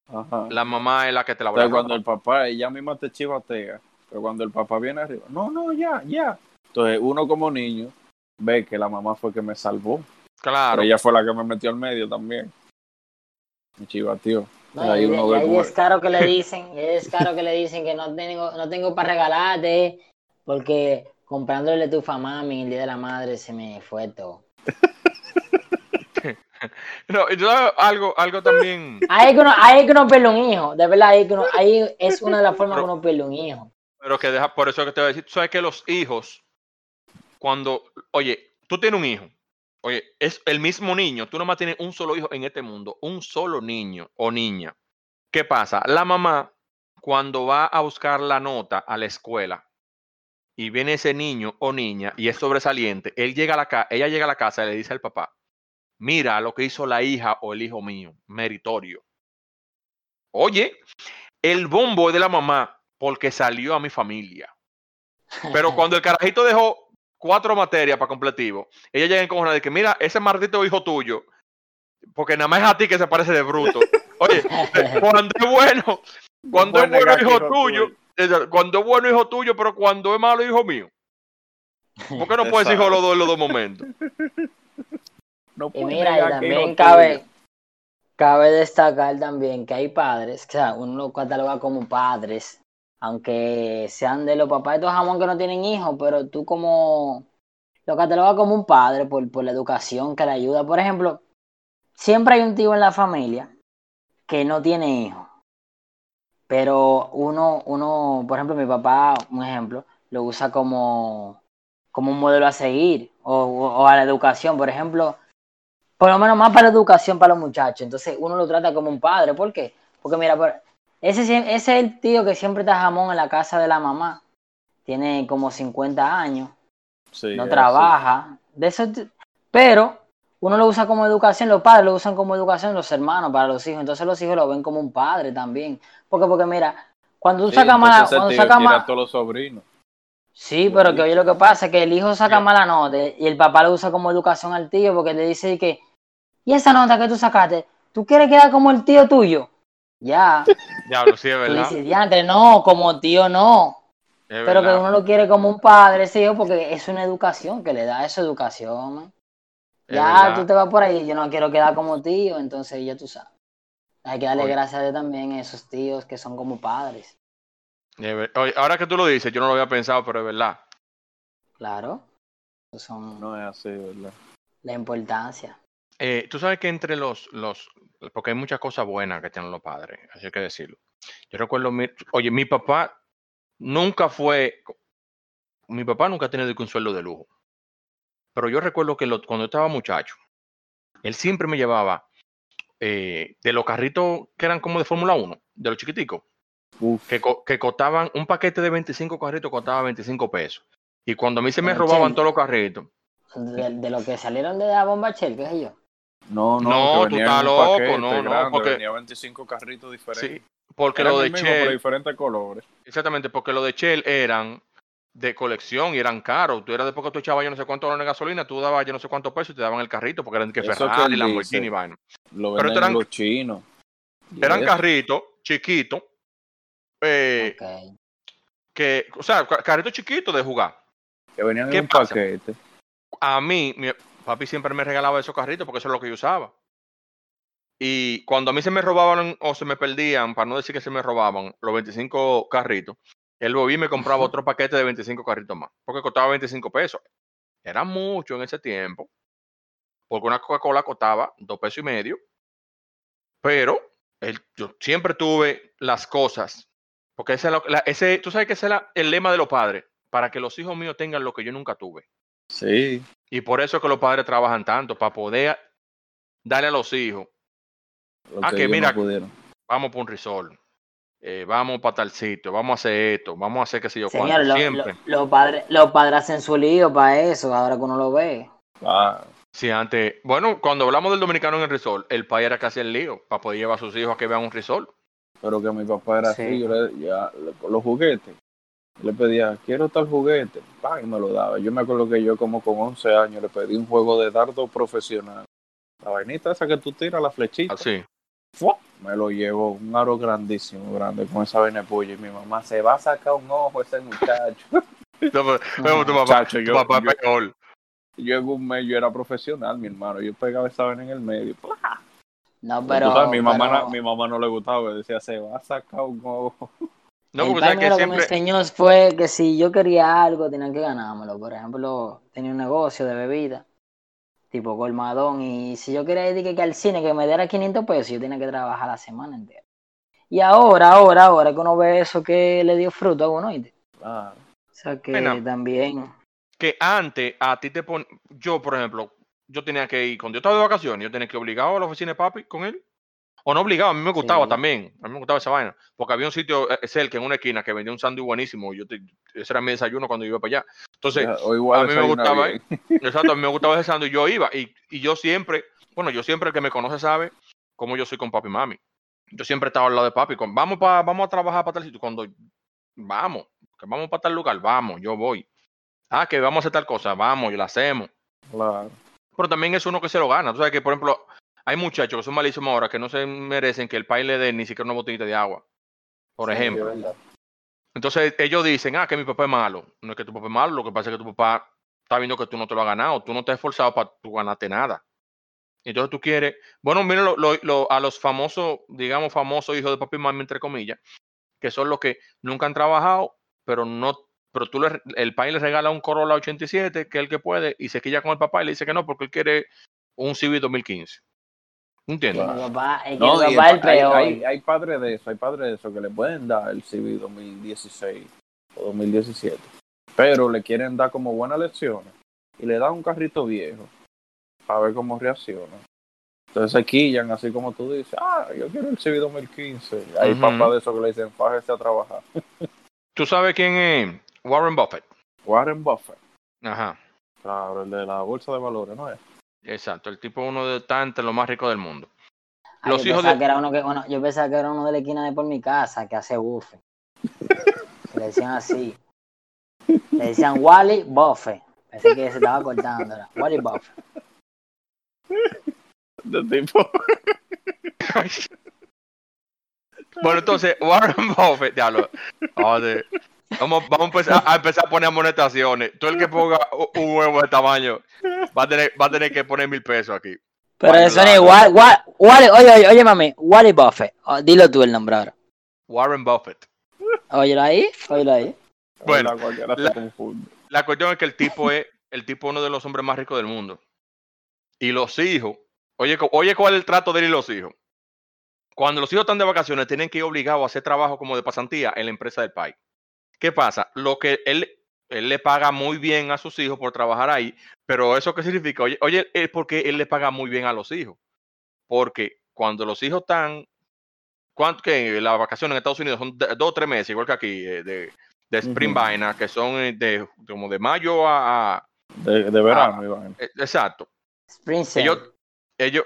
Speaker 4: Ajá.
Speaker 3: La mamá es la que te la
Speaker 4: Entonces,
Speaker 3: la
Speaker 4: cuando el papá, ella misma te chivatea, pero cuando el papá viene arriba, no, no, ya, ya. Entonces, uno como niño ve que la mamá fue que me salvó,
Speaker 3: Claro.
Speaker 4: pero ella fue la que me metió al medio también. Me chivateó.
Speaker 2: No,
Speaker 4: Ahí
Speaker 2: y,
Speaker 4: uno
Speaker 2: y
Speaker 4: ve
Speaker 2: ahí
Speaker 4: cómo
Speaker 2: es caro que le dicen, es caro que le dicen que no tengo, no tengo para regalarte, porque comprándole tu a mami el día de la madre se me fue todo.
Speaker 3: No, y tú sabes algo, algo también.
Speaker 2: Ahí que uno, ahí que uno pierde un hijo, de verdad, ahí, es que uno- ahí es una de las formas que
Speaker 3: Pero-
Speaker 2: uno pierde un hijo.
Speaker 3: Pero que deja, por eso que te voy a decir, sabes que los hijos, cuando, oye, tú tienes un hijo, oye, es el mismo niño, tú nomás tienes un solo hijo en este mundo, un solo niño o niña. ¿Qué pasa? La mamá, cuando va a buscar la nota a la escuela y viene ese niño o niña y es sobresaliente, él llega a la ca- ella llega a la casa y le dice al papá, mira lo que hizo la hija o el hijo mío, meritorio. Oye, el bombo es de la mamá porque salió a mi familia. Pero cuando el carajito dejó cuatro materias para completivo, ella llega en cojona de que, mira, ese maldito hijo tuyo, porque nada más es a ti que se parece de bruto. Oye, cuando es bueno, cuando es bueno hijo tuyo,
Speaker 4: tuyo.
Speaker 3: exacto, cuando es bueno hijo tuyo, pero cuando es malo hijo mío. ¿Por qué no puedes hijo los dos en los dos momentos?
Speaker 4: No
Speaker 2: Y mira, y también cabe, cabe destacar también que hay padres, que o sea, uno lo cataloga como padres, aunque sean de los papás de estos jamón que no tienen hijos, pero tú como lo catalogas como un padre por, por la educación que le ayuda. Por ejemplo, siempre hay un tío en la familia que no tiene hijos, pero uno, uno, por ejemplo, mi papá, un ejemplo, lo usa como, como un modelo a seguir o- o a la educación, por ejemplo por lo menos más para educación para los muchachos. Entonces uno lo trata como un padre. ¿Por qué? Porque mira, ese, ese es el tío que siempre está jamón en la casa de la mamá. Tiene como 50 años,
Speaker 4: Sí,
Speaker 2: no trabaja. De eso, pero uno lo usa como educación, los padres lo usan como educación, los hermanos para los hijos. Entonces los hijos lo ven como un padre también. Porque, porque mira, cuando tú
Speaker 4: Sí,
Speaker 2: sacas mala, cuando
Speaker 4: tío
Speaker 2: sacas
Speaker 4: quiere
Speaker 2: ma-
Speaker 4: a todos los sobrinos.
Speaker 2: Sí, pero que oye lo que pasa es que el hijo saca mala nota y el papá lo usa como educación al tío porque le dice que, ¿y esa nota que tú sacaste? ¿Tú quieres quedar como el tío tuyo? Ya,
Speaker 3: Diablo, sí, es
Speaker 2: tú
Speaker 3: verdad.
Speaker 2: dices, diantre, no, como tío no.
Speaker 3: es
Speaker 2: Pero que uno lo quiere como un padre, ese hijo, porque es una educación que le da esa educación. man. Ya tú te vas por ahí, yo no quiero quedar como tío, entonces ya tú sabes. Hay que darle
Speaker 3: Oye.
Speaker 2: gracias a Dios también a esos tíos que son como padres.
Speaker 3: Oye, ahora que tú lo dices, yo no lo había pensado, pero es verdad.
Speaker 2: Claro. Son
Speaker 4: No es así, ¿verdad?
Speaker 2: la importancia.
Speaker 3: Eh, tú sabes que entre los, los, porque hay muchas cosas buenas que tienen los padres, así hay que decirlo. Yo recuerdo, mi- oye, mi papá nunca fue, mi papá nunca ha tenido un sueldo de lujo. Pero yo recuerdo que lo- cuando yo estaba muchacho, él siempre me llevaba eh, de los carritos que eran como de Fórmula 1, de los chiquiticos, que, que costaban, un paquete de 25 carritos costaba 25 pesos. Y cuando a mí se me robaban todos los carritos,
Speaker 2: De, de lo que salieron de la bomba Shell, qué sé yo.
Speaker 4: No, no,
Speaker 3: No, tú estás loco, no, no, porque-
Speaker 4: venía 25 carritos diferentes.
Speaker 3: sí, porque
Speaker 4: Eran
Speaker 3: lo de
Speaker 4: pero
Speaker 3: Shell,
Speaker 4: diferentes colores.
Speaker 3: Exactamente, porque los de Shell eran de colección y eran caros. Tú eras después que tú echabas yo no sé cuántos dólares de gasolina, tú dabas yo no sé cuántos pesos y te daban el carrito porque eran que Ferrari, Lamborghini,
Speaker 4: dice.
Speaker 3: vaina.
Speaker 4: Lo
Speaker 3: Pero eran-
Speaker 4: los chinos. Y
Speaker 3: Eran carritos chiquitos, eh, que, o sea, ca- carritos chiquitos de jugar.
Speaker 4: Que venían
Speaker 3: ¿Qué
Speaker 4: en un
Speaker 3: pasa?
Speaker 4: paquete.
Speaker 3: A mí, mi papi siempre me regalaba esos carritos porque eso es lo que yo usaba. Y cuando a mí se me robaban o se me perdían, para no decir que se me robaban, los 25 carritos, él volvía y me compraba otro paquete de 25 carritos más, porque costaba 25 pesos. Era mucho en ese tiempo, porque una Coca-Cola costaba dos pesos y medio, pero yo siempre tuve las cosas, porque ese, es lo- la- ese, tú sabes que ese era el lema de los padres, para que los hijos míos tengan lo que yo nunca tuve.
Speaker 4: Sí.
Speaker 3: Y por eso es que los padres trabajan tanto, para poder darle a los hijos,
Speaker 4: Lo
Speaker 3: Ah,
Speaker 4: que
Speaker 3: que
Speaker 4: ellos
Speaker 3: mira,
Speaker 4: no pudieron.
Speaker 3: vamos por un resort, eh, vamos para tal sitio, vamos a hacer esto, vamos a hacer qué sé yo
Speaker 2: Señor,
Speaker 3: cuánto,
Speaker 2: lo-
Speaker 3: siempre.
Speaker 2: lo- los padres los padres hacen su lío para eso, ahora que uno lo ve.
Speaker 4: Ah,
Speaker 3: Sí, antes, bueno, cuando hablamos del dominicano en el resort, el país era casi el lío, para poder llevar a sus hijos a que vean un resort.
Speaker 4: pero que mi papá era
Speaker 2: Sí.
Speaker 4: así. Yo le, ya, los juguetes. Le pedía, quiero tal juguete. ¡Pam! Y me lo daba. Yo me acuerdo que yo, como con 11 años, le pedí un juego de dardo profesional. La vainita esa que tú tiras, la flechita.
Speaker 3: Así.
Speaker 4: ¡fua! Me lo llevó, un aro grandísimo, grande, con esa vaina de puya. Y mi mamá, se va a sacar un ojo ese muchacho.
Speaker 3: No, pero- pero tu papá,
Speaker 4: Muchacho,
Speaker 3: tu
Speaker 4: yo-
Speaker 3: papá
Speaker 4: yo-
Speaker 3: peor.
Speaker 4: yo en un mes, yo era profesional, mi hermano. Yo pegaba esa vaina en el medio.
Speaker 2: No, pero,
Speaker 4: sabes, mi, mamá,
Speaker 2: pero
Speaker 4: mi mamá no le gustaba, decía, se va a sacar un ojo.
Speaker 3: No,
Speaker 2: el
Speaker 3: sabes
Speaker 2: mío
Speaker 3: que
Speaker 2: lo que me
Speaker 3: siempre.
Speaker 2: enseñó fue que si yo quería algo tenía que ganármelo. Por ejemplo, tenía un negocio de bebida, tipo colmadón, y si yo quería ir que, que al cine que me diera 500 pesos, yo tenía que trabajar la semana entera. Y ahora, ahora, ahora que uno ve eso que le dio fruto a uno, ¿oíste?
Speaker 4: Ah,
Speaker 2: O sea que también...
Speaker 3: que antes a ti te pon yo por ejemplo yo tenía que ir cuando yo estaba de vacaciones yo tenía que ir obligado a la oficina de papi con él o no obligado a mí me gustaba
Speaker 2: Sí.
Speaker 3: también a mí me gustaba esa vaina porque había un sitio eh, cerca en una esquina que vendía un sándwich buenísimo y yo te- ese era mi desayuno cuando iba para allá entonces
Speaker 4: ya, o igual
Speaker 3: a mí me gustaba
Speaker 4: bien.
Speaker 3: exacto a mí me gustaba ese sándwich yo iba y, y yo siempre bueno yo siempre el que me conoce sabe cómo yo soy con papi y mami yo siempre estaba al lado de papi con vamos pa, vamos a trabajar para tal sitio cuando vamos que vamos para tal lugar vamos yo voy Ah, que vamos a hacer tal cosa, vamos, y la hacemos.
Speaker 4: Claro.
Speaker 3: Pero también es uno que se lo gana. Tú sabes que, por ejemplo, hay muchachos que son malísimos ahora que no se merecen que el país le dé ni siquiera una botellita de agua. Por
Speaker 4: Sí,
Speaker 3: ejemplo. Entonces ellos dicen, ah, que mi papá es malo. No es que tu papá es malo, lo que pasa es que tu papá está viendo que tú no te lo has ganado, tú no te has esforzado para tú ganarte nada. Entonces tú quieres, bueno, mira lo- lo- lo- a los famosos, digamos, famosos hijos de papi y mami, entre comillas, que son los que nunca han trabajado, pero no, pero tú le, el país le regala un Corolla 87, que es el que puede, y se quilla con el papá y le dice que no, porque él quiere un Civic 2015.
Speaker 2: Mi papá, es que
Speaker 4: No,
Speaker 2: mi es el
Speaker 4: hay,
Speaker 2: peor.
Speaker 4: hay, hay padres de eso, hay padres de eso que le pueden dar el CV 2016 o 2017, pero le quieren dar como buenas lecciones y le dan un carrito viejo a ver cómo reacciona. Entonces se quillan, así como tú dices, ah, yo quiero el CV 2015. Hay
Speaker 3: Ujú.
Speaker 4: papás de esos que le dicen, fájese a trabajar.
Speaker 3: ¿Tú sabes quién es Warren Buffett?
Speaker 4: Warren Buffett,
Speaker 3: Ajá,
Speaker 4: claro, el de la bolsa de valores, ¿no es?
Speaker 3: Exacto. El tipo uno de está entre los más ricos del mundo.
Speaker 2: Ah,
Speaker 3: Los
Speaker 2: yo
Speaker 3: hijos
Speaker 2: pensaba
Speaker 3: de-
Speaker 2: que era uno que, bueno, yo pensaba que era uno de la esquina de por mi casa que hace buffet. Le decían así. Le decían Wally Buffett. Pensé que se estaba cortando. Era Wally Buffett.
Speaker 4: De tipo,
Speaker 3: Bueno, entonces, Warren Buffett, diablo. joder. Vamos, vamos a, empezar, a empezar a poner amonestaciones. Todo el que ponga un huevo de tamaño va a tener, va a tener que poner mil pesos aquí.
Speaker 2: Pero eso no es igual. Oye, oye, oye, mami. Wally Buffett. Oh, dilo tú el nombre ahora.
Speaker 3: Warren Buffett.
Speaker 2: Óyelo ahí, óyelo ahí.
Speaker 3: Bueno, la-
Speaker 4: se confunde.
Speaker 3: La cuestión es que el tipo es el tipo uno de los hombres más ricos del mundo. Y los hijos, oye, oye cuál es el trato de él y los hijos. Cuando los hijos están de vacaciones, tienen que ir obligados a hacer trabajo como de pasantía en la empresa del país. ¿Qué pasa? Lo que él, él le paga muy bien a sus hijos por trabajar ahí, pero ¿eso qué significa? Oye, oye, es porque él le paga muy bien a los hijos. Porque cuando los hijos están, ¿cuánto que las vacaciones en Estados Unidos son de- dos o tres meses, igual que aquí, eh, de, de Spring
Speaker 4: Ujú.
Speaker 3: Vaina, que son eh, de como de mayo a, a-
Speaker 4: De, de verano, Iván.
Speaker 3: eh, exacto.
Speaker 2: Spring.
Speaker 3: Ellos, ellos,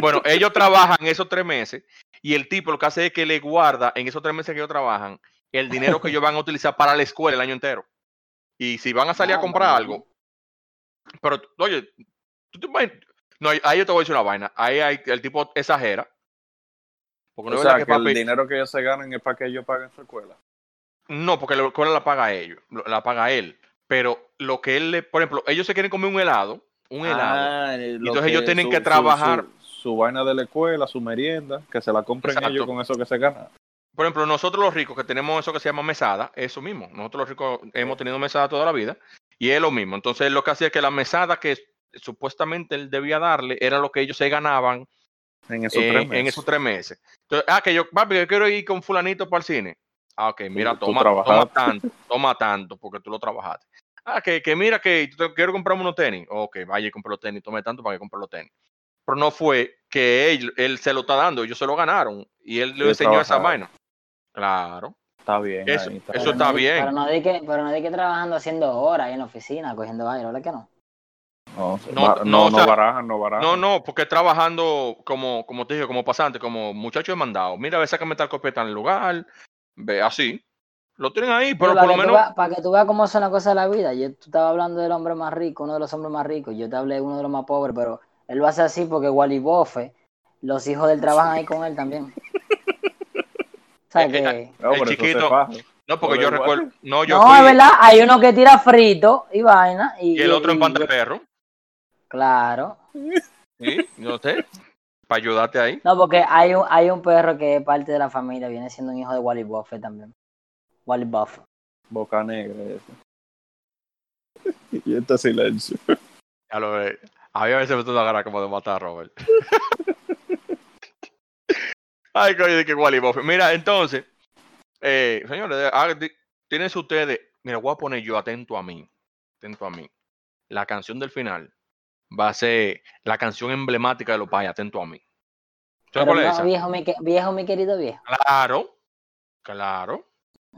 Speaker 3: bueno, ellos trabajan esos tres meses y el tipo lo que hace es que le guarda en esos tres meses que ellos trabajan el dinero que ellos van a utilizar para la escuela el año entero. Y si van a salir a
Speaker 2: Ah,
Speaker 3: comprar algo, pero oye, tú te no, ahí yo te voy a decir una vaina, ahí hay, el tipo exagera. Porque no
Speaker 4: O sea,
Speaker 3: que
Speaker 4: que el
Speaker 3: papi-
Speaker 4: dinero que ellos se ganan es para que ellos paguen su escuela.
Speaker 3: No, porque la escuela la paga ellos, lo- la paga él. Pero lo que él le, por ejemplo, ellos se quieren comer un helado, un helado.
Speaker 4: Ah,
Speaker 3: Entonces ellos tienen que trabajar.
Speaker 4: Su, su vaina de la escuela, su merienda, que se la compren
Speaker 3: Exacto.
Speaker 4: ellos con eso que se ganan.
Speaker 3: Por ejemplo, nosotros los ricos que tenemos eso que se llama mesada, eso mismo. Nosotros los ricos hemos tenido mesada toda la vida y es lo mismo. Entonces, lo que hacía es que la mesada que supuestamente él debía darle era lo que ellos se ganaban
Speaker 4: En esos
Speaker 3: eh,
Speaker 4: tres meses.
Speaker 3: en esos tres meses. Entonces, ah, que yo, papi, yo quiero ir con fulanito para el cine. Ah, ok, mira,
Speaker 4: tú
Speaker 3: toma, toma tanto, toma tanto, porque tú lo trabajaste. Ah, que, que mira que te- quiero comprarme unos tenis. Ok, vaya y compre los tenis, tome tanto para que compre los tenis. Pero no fue que él, él se lo está dando, ellos se lo ganaron y él le enseñó esa vaina. Claro.
Speaker 4: Está bien.
Speaker 3: Eso-
Speaker 4: ahí,
Speaker 3: eso
Speaker 2: Pero
Speaker 3: está bien.
Speaker 2: Pero no di que, pero no di que trabajando haciendo horas ahí en la oficina, cogiendo aire, ¿verdad que no?
Speaker 4: No,
Speaker 3: No, no,
Speaker 4: no,
Speaker 3: o
Speaker 4: no barajan, no barajan.
Speaker 3: No, no, porque trabajando como, como te dije, como pasante, como muchacho de mandado. Mira, ve, sácame tal copeta en el lugar. Ve, así. Lo tienen ahí, pero por lo menos.
Speaker 2: veas- para que tú veas cómo son las cosas de la vida. Yo, tú estabas hablando del hombre más rico, uno de los hombres más ricos. Yo te hablé de uno de los más pobres, pero él lo hace así porque Wally Buffett, los hijos de él trabajan ahí con él también.
Speaker 3: El chiquito-. No, porque yo recuerdo. No, yo
Speaker 2: No,
Speaker 3: fui.
Speaker 2: es verdad, hay uno que tira frito y vaina. Y,
Speaker 3: Y el otro en
Speaker 2: y-
Speaker 3: pantaperro.
Speaker 2: Claro.
Speaker 3: Sí, no sé. Para ayudarte ahí.
Speaker 2: No, porque hay un, hay un perro que es parte de la familia, viene siendo un hijo de Wally Buffett también. Wally Buffett.
Speaker 4: Boca negra. Eso. y este silencio.
Speaker 3: A lo. A mí a veces me toca la cara como de matar a Robert. Ay, coño, de que Wally Buffett. Mira, entonces, eh, señores, ah, tienen ustedes, mira, voy a poner yo atento a mí, atento a mí. La canción del final va a ser la canción emblemática de los payas, atento a mí. ¿Sabes
Speaker 2: Pero
Speaker 3: cuál es
Speaker 2: no,
Speaker 3: esa?
Speaker 2: viejo, mi, viejo, mi querido viejo.
Speaker 3: Claro, claro.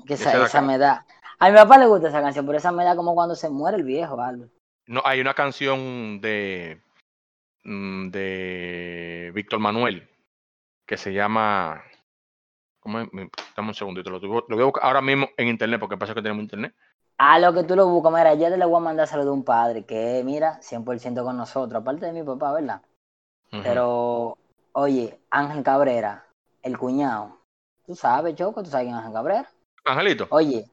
Speaker 2: Que
Speaker 3: Esa
Speaker 2: esa, me da. A mi papá le gusta esa canción, pero esa me da como cuando se muere el viejo, Albert.
Speaker 3: No, hay una canción de, mm, de Víctor Manuel que se llama. ¿Cómo es? Dame un segundito, lo, voy a buscar ahora mismo en internet porque pasa que tenemos internet.
Speaker 2: A lo que tú lo buscas, mira, ya te le voy a mandar saludo a un padre que, mira, 100% con nosotros, aparte de mi papá, ¿verdad? Pero, oye, Ángel Cabrera, el cuñado. Tú sabes, Choco, tú sabes quién es Ángel Cabrera.
Speaker 3: Angelito.
Speaker 2: Oye,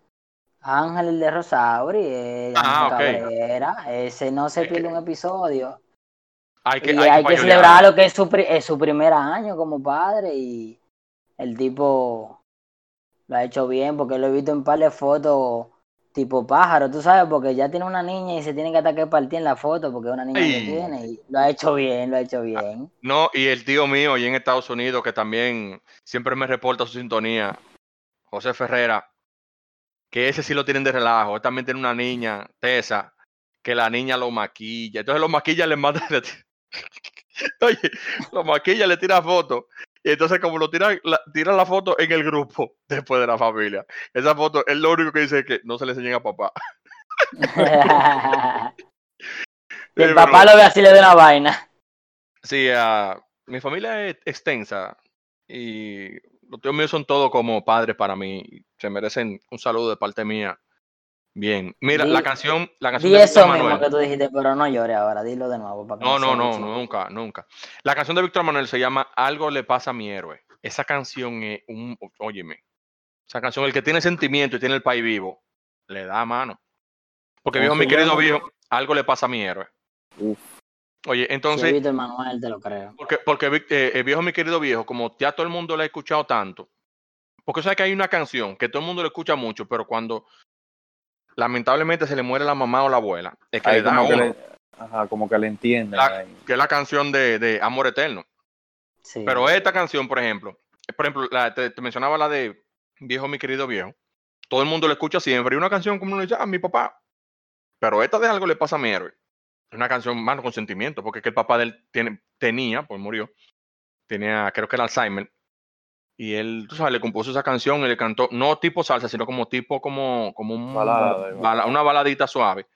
Speaker 2: Ángel el de Rosauri, eh,
Speaker 3: Ah,
Speaker 2: Ángel. Cabrera, ese no se pierde un episodio.
Speaker 3: Hay que,
Speaker 2: y
Speaker 3: hay
Speaker 2: hay que
Speaker 3: payolear.
Speaker 2: celebrar lo que es su, es su primer año como padre y el tipo lo ha hecho bien porque lo he visto en par de fotos tipo pájaro, tú sabes, porque ya tiene una niña y se tiene que atacar partir en la foto porque es una niña que
Speaker 3: Ay.
Speaker 2: tiene y lo ha hecho bien, lo ha hecho bien.
Speaker 3: No, y el tío mío y en Estados Unidos que también siempre me reporta su sintonía, José Ferrera, que ese sí lo tienen de relajo. Él también tiene una niña, Tessa, que la niña lo maquilla. Entonces lo maquilla, le manda. Oye, lo maquilla, le tira fotos. Y entonces, como lo tira la, tira la foto en el grupo después de la familia. Esa foto, él lo único que dice es que no se le enseñen a papá.
Speaker 2: El papá
Speaker 3: pero-
Speaker 2: lo ve así le da una vaina.
Speaker 3: Sí, ah, mi familia es extensa y los tíos míos son todos como padres para mí. Se merecen un saludo de parte mía. Bien. Mira, la canción, la canción
Speaker 2: Di
Speaker 3: de
Speaker 2: eso
Speaker 3: Víctor
Speaker 2: mismo
Speaker 3: Manuel.
Speaker 2: que tú dijiste, pero no llores ahora, dilo de nuevo. Para que
Speaker 3: No, no, no,
Speaker 2: chido.
Speaker 3: nunca, nunca. La canción de Víctor Manuel se llama Algo le pasa a mi héroe. Esa canción es un, óyeme, Esa canción, el que tiene sentimiento y tiene el país vivo, le da mano. Porque
Speaker 4: ¿Cómo
Speaker 3: viejo, mi querido viejo, algo le pasa a mi héroe.
Speaker 4: Uf,
Speaker 3: Oye, entonces,
Speaker 2: visto el manual, te lo creo.
Speaker 3: porque, porque Vic- eh, el viejo, mi querido viejo, como ya todo el mundo le ha escuchado tanto, porque sabes que hay una canción que todo el mundo le escucha mucho, pero cuando lamentablemente se le muere la mamá o la abuela, es que
Speaker 4: ahí
Speaker 3: le da
Speaker 4: como, que le, ajá, como que le entienden.
Speaker 3: La-
Speaker 4: ahí.
Speaker 3: que es la canción de, de Amor Eterno.
Speaker 2: Sí.
Speaker 3: Pero esta canción, por ejemplo, por ejemplo, la- te, te mencionaba la de Viejo, mi querido viejo. Todo el mundo le escucha siempre. Y una canción como uno dice, ah, mi papá. Pero esta de algo le pasa a mi héroe. Es una canción más con sentimiento, porque es que el papá de él tiene, tenía, pues murió, tenía, creo que era Alzheimer. Y él, tú sabes, le compuso esa canción y le cantó, no tipo salsa, sino como tipo, como, como un,
Speaker 4: Balada,
Speaker 3: bala- una baladita suave.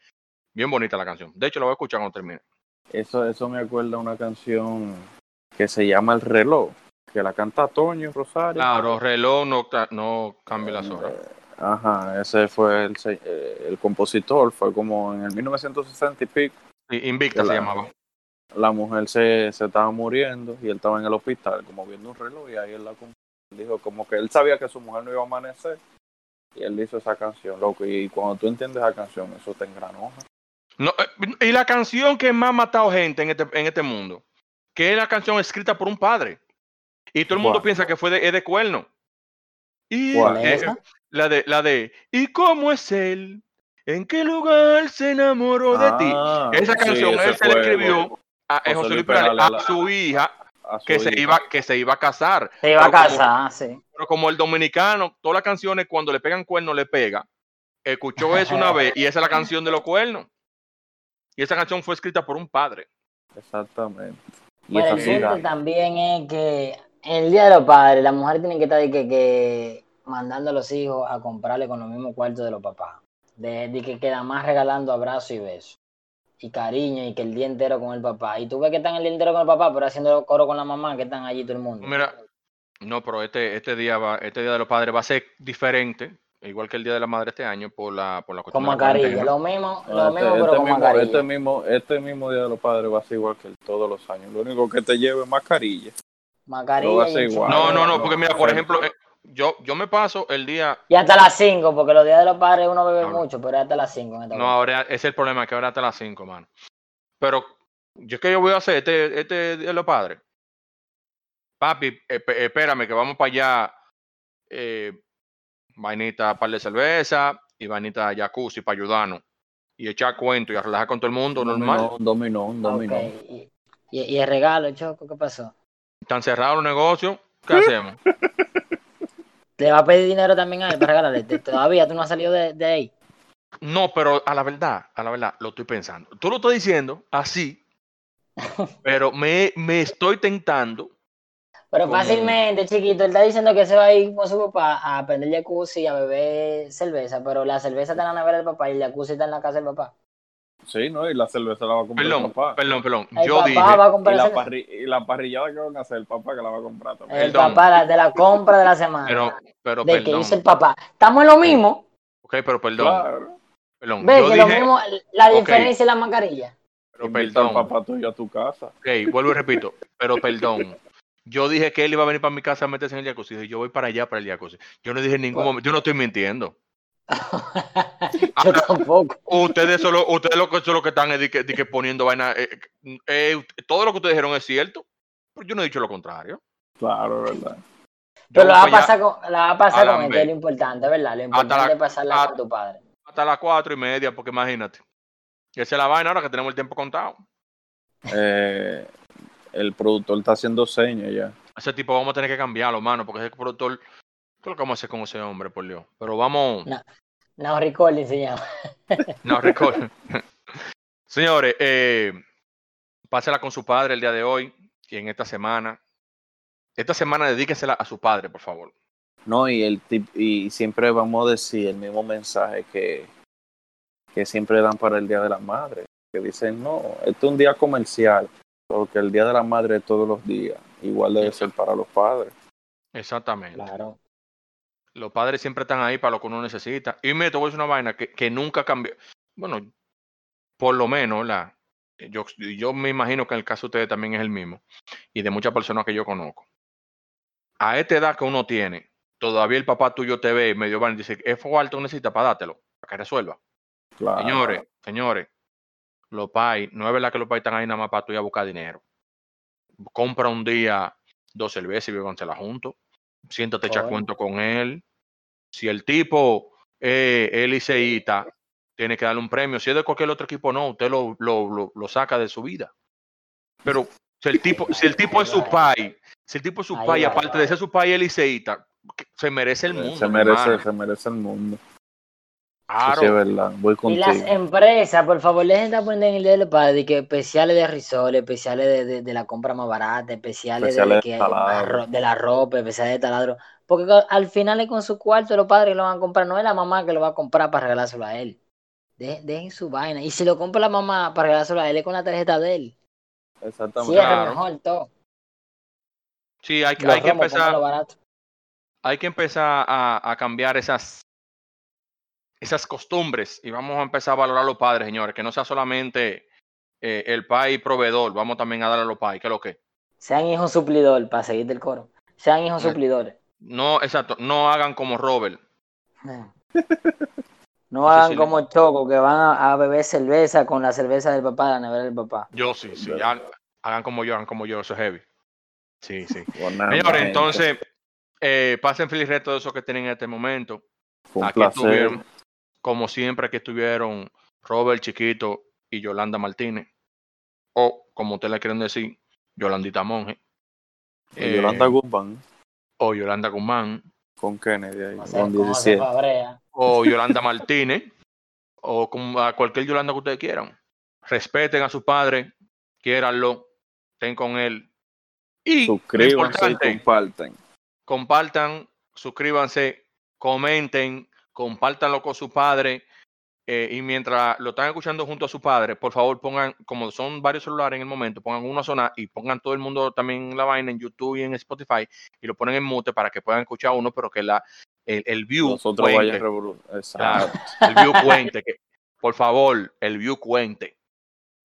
Speaker 3: Bien bonita la canción. De hecho, la voy a escuchar cuando termine.
Speaker 4: Eso, eso me acuerda a una canción que se llama El reloj, que la canta Toño Rosario.
Speaker 3: Claro, reloj no, no cambia las horas.
Speaker 4: Ajá, ese fue el, eh, el compositor, fue como en el 1960 y pico.
Speaker 3: Invicta se
Speaker 4: la-
Speaker 3: llamaba.
Speaker 4: La mujer se, se estaba muriendo y él estaba en el hospital como viendo un reloj y ahí él la comp- dijo como que él sabía que su mujer no iba a amanecer y él hizo esa canción, loco, y cuando tú entiendes esa canción, eso te engranoja.
Speaker 3: No, eh, y la canción que más ha matado gente en este, en este mundo, que es la canción escrita por un padre. Y todo el mundo piensa que fue de, es de cuerno. Y
Speaker 4: ¿Cuál?
Speaker 2: ¿Cuál
Speaker 3: eh,
Speaker 2: es esa?
Speaker 3: la de la de ¿Y cómo es él? ¿En qué lugar se enamoró de ti?
Speaker 4: Ah,
Speaker 3: Esa canción él se la
Speaker 4: fue,
Speaker 3: escribió a, eh,
Speaker 4: José
Speaker 3: José
Speaker 4: Luis
Speaker 3: Perales, a
Speaker 4: la-
Speaker 3: su hija
Speaker 4: a su
Speaker 3: que se iba que se iba a casar.
Speaker 2: Se iba a
Speaker 3: como-
Speaker 2: casar, sí.
Speaker 3: Pero como el dominicano, todas las canciones cuando le pegan cuernos le pega. Escuchó eso una vez y esa es la canción de los cuernos. Y esa canción fue escrita por un padre.
Speaker 4: Exactamente. Y
Speaker 2: Bueno, el
Speaker 4: da-
Speaker 2: también es que en el Día de los Padres, la mujer tiene que estar de que, que mandando a los hijos a comprarle con los mismos cuartos de los papás. De, de que queda más regalando abrazos y besos. Y cariño, y que el día entero con el papá. Y tú ves que están el día entero con el papá, pero haciendo coro con la mamá, que están allí todo el mundo.
Speaker 3: Mira, no, pero este, este día va, este día de los padres va a ser diferente, igual que el día de la madre este año, por la, por la
Speaker 2: con
Speaker 3: cuestión de la
Speaker 2: mascarilla, lo mismo,
Speaker 4: No,
Speaker 2: lo
Speaker 4: este,
Speaker 2: mismo, pero
Speaker 4: este
Speaker 2: con
Speaker 4: mismo,
Speaker 2: mascarilla.
Speaker 4: este mismo, este mismo Día de los Padres va a ser igual que el- todos los años. Lo único que te lleve es mascarilla.
Speaker 2: Mascarilla
Speaker 4: no.
Speaker 3: No, no, porque mira, por ejemplo, eh, yo, yo me paso el día,
Speaker 2: Y hasta las 5, porque los días de los padres uno bebe mucho, pero es hasta las 5 en esta
Speaker 3: no, ahora ese es el problema, que ahora hasta las 5, mano. Pero, yo que yo voy a hacer este, este día de los padres. Papi, esp- espérame, que vamos para allá, eh, vainita par de cerveza y vainita jacuzzi para ayudarnos. Y echar cuento y a relajar con todo el mundo, normal.
Speaker 4: Dominó, un dominó, un dominó.
Speaker 2: Ok, Y, y- y el regalo, Choco, ¿qué pasó?
Speaker 3: Están cerrados los negocios, ¿qué hacemos?
Speaker 2: ¿Te va a pedir dinero también a él para regalarle? ¿Te- ¿Todavía tú no has salido de, de ahí?
Speaker 3: No, pero a la verdad, a la verdad, lo estoy pensando. Tú lo estás diciendo así, pero me, me estoy tentando.
Speaker 2: Pero
Speaker 3: Como-
Speaker 2: fácilmente, chiquito, él está diciendo que se va a ir con su papá a aprender jacuzzi y a beber cerveza, pero la cerveza está en la nevera del papá y el jacuzzi está en la casa del papá.
Speaker 4: Sí, ¿no? Y la cerveza la va a comprar
Speaker 3: Perdón,
Speaker 4: el papá.
Speaker 3: perdón, perdón.
Speaker 2: El
Speaker 3: Yo
Speaker 2: papá
Speaker 3: dije,
Speaker 2: va a
Speaker 4: Y
Speaker 2: comprar
Speaker 4: la,
Speaker 2: cerveza.
Speaker 4: parri- y la parrillada que van a hacer el papá que la va a comprar también.
Speaker 2: El
Speaker 3: Perdón.
Speaker 2: papá la- de la compra de la semana.
Speaker 3: pero, pero
Speaker 2: de que
Speaker 3: perdón.
Speaker 2: hizo el papá. Estamos en lo mismo.
Speaker 3: Ok, pero perdón,
Speaker 4: Claro.
Speaker 3: perdón.
Speaker 2: Ve
Speaker 3: Yo
Speaker 2: que lo mismo, la diferencia es la mascarilla.
Speaker 3: pero
Speaker 4: Invita al
Speaker 3: perdón.
Speaker 4: papá tuyo a tu casa.
Speaker 3: Ok, vuelvo y repito, pero perdón. Yo dije que él iba a venir para mi casa a meterse en el jacuzzi. Dije, yo voy para allá, para el jacuzzi. Yo no dije en ningún
Speaker 2: Bueno.
Speaker 3: momento, yo no estoy mintiendo.
Speaker 2: Yo tampoco.
Speaker 3: Ustedes solo, ustedes lo que son los que están es di que, di que poniendo vaina. eh, eh, todo lo que ustedes dijeron es cierto, pero yo no he dicho lo contrario.
Speaker 4: Claro, verdad.
Speaker 3: Yo
Speaker 2: Pero la va pasar con, la va a pasar
Speaker 3: a
Speaker 2: con él, que
Speaker 3: lamber.
Speaker 2: es lo importante, ¿verdad? Lo importante
Speaker 3: la-
Speaker 2: es pasarla
Speaker 3: a-
Speaker 2: con tu padre.
Speaker 3: hasta las cuatro y media, porque imagínate. Esa es la vaina ahora que tenemos el tiempo contado.
Speaker 4: Eh, el productor está haciendo señas ya.
Speaker 3: Ese tipo vamos a tener que cambiarlo, mano, porque ese productor. ¿Qué es lo que vamos a hacer con ese hombre, por Dios? Pero vamos.
Speaker 2: No. No, recording se llama.
Speaker 3: No, recuerdo. Señores, eh, pásela con su padre el día de hoy y en esta semana. Esta semana dedíquesela a su padre, por favor.
Speaker 4: No, y el tip, y siempre vamos a decir el mismo mensaje que, que siempre dan para el Día de la Madre. Que dicen, no, este es un día comercial, porque el Día de la Madre es todos los días. Igual debe ser para los padres.
Speaker 3: Exactamente.
Speaker 2: Claro.
Speaker 3: Los padres siempre están ahí para lo que uno necesita. Y me a decir una vaina que, que nunca cambió. Bueno, por lo menos, la, yo, yo me imagino que en el caso de ustedes también es el mismo. Y de muchas personas que yo conozco. A esta edad que uno tiene, todavía el papá tuyo te ve medio van y dice, ¿es alto necesita para dártelo? Para que resuelva.
Speaker 4: Claro.
Speaker 3: Señores, señores, los pais, no es verdad que los pais están ahí nada más para tú ir a buscar dinero. Compra un día dos cervezas y la juntos. Siéntate, echa cuento con él. Si el tipo eh, es liceísta, tiene que darle un premio. Si es de cualquier otro equipo, no, usted lo, lo, lo, lo saca de su vida. Pero si el tipo, si el tipo es su pai, si el tipo es su
Speaker 2: va,
Speaker 3: aparte de ser su pai es liceísta, se merece el mundo.
Speaker 4: se merece,
Speaker 3: hermano.
Speaker 4: se merece el mundo. Sí,
Speaker 3: Claro.
Speaker 4: sí, es verdad. Voy
Speaker 2: Y
Speaker 4: contigo.
Speaker 2: las empresas, por favor, dejen de poner en el día del padre de que especiales de risol, especiales de, de- de la compra más barata, especiales,
Speaker 4: Especiales
Speaker 2: de,
Speaker 4: de
Speaker 2: que,
Speaker 4: taladro.
Speaker 2: arro- de la ropa, especiales de taladro. Porque al- al final es con su cuarto los padres que lo van a comprar, no es la mamá que lo va a comprar para regalárselo a él. De- dejen su vaina. Y si lo compra la mamá para regalárselo a él, es con la tarjeta de él.
Speaker 4: Exactamente.
Speaker 2: Cierre
Speaker 3: Claro.
Speaker 2: mejor todo.
Speaker 3: Sí, hay, hay que empezar. hay que empezar a, a cambiar esas, esas costumbres y vamos a empezar a valorar a los padres, señores, que no sea solamente eh, el pai proveedor, vamos también a darle a los pais, que es lo que.
Speaker 2: Sean hijos suplidor, para seguir del coro. Sean hijos
Speaker 3: Eh.
Speaker 2: suplidores.
Speaker 3: No, exacto, no hagan como Robert.
Speaker 2: No
Speaker 3: Eso
Speaker 2: hagan
Speaker 3: le-
Speaker 2: como Choco, que van a, a beber cerveza con la cerveza del papá, la nevera del papá.
Speaker 3: Yo sí, sí, hagan, hagan como yo, hagan como yo, eso es heavy. Sí, sí. Señores, entonces, eh, pasen feliz resto de eso que tienen en este momento.
Speaker 4: fue un
Speaker 3: Aquí
Speaker 4: placer.
Speaker 3: estuvieron, como siempre, aquí estuvieron Robert Chiquito y Yolanda Martínez. O, como ustedes le quieren decir, Yolandita Monge.
Speaker 4: Yolanda
Speaker 3: Eh,
Speaker 4: Guzmán
Speaker 3: o Yolanda Guzmán.
Speaker 4: con Kennedy ahí,
Speaker 2: O sea,
Speaker 4: con
Speaker 2: como se
Speaker 4: 17.
Speaker 2: fabrea.
Speaker 3: O Yolanda Martínez. O como a cualquier Yolanda que ustedes quieran. Respeten a sus padres. Quiéranlo. Estén con él. Y
Speaker 4: Suscríbanse y compartan.
Speaker 3: compartan, suscríbanse, comenten, compártanlo con su padre. eh, y mientras lo están escuchando junto a su padre, por favor pongan, como son varios celulares en el momento, pongan uno a sonar y pongan todo el mundo también la vaina en YouTube y en Spotify y lo ponen en mute para que puedan escuchar uno, pero que la, el, el view
Speaker 4: Nosotros
Speaker 3: cuente, claro, el view cuente, que, por favor, el view cuente.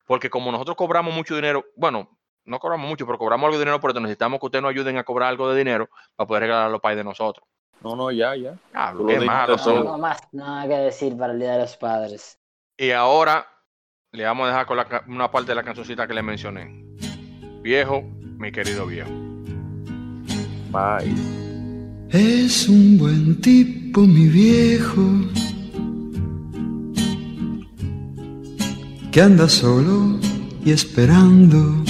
Speaker 3: Porque como nosotros cobramos mucho dinero, bueno, no cobramos mucho, pero cobramos algo de dinero, pero necesitamos que ustedes nos ayuden a cobrar algo de dinero para poder regalar a los pais de nosotros.
Speaker 4: No, no, ya, ya.
Speaker 3: Ah, qué malo son.
Speaker 2: No más nada que decir para el Día de los Padres.
Speaker 3: Y ahora le vamos a dejar con la una parte de la cancioncita que le mencioné. Viejo, mi querido viejo.
Speaker 4: Bye.
Speaker 5: Es un buen tipo, mi viejo, que anda solo y esperando.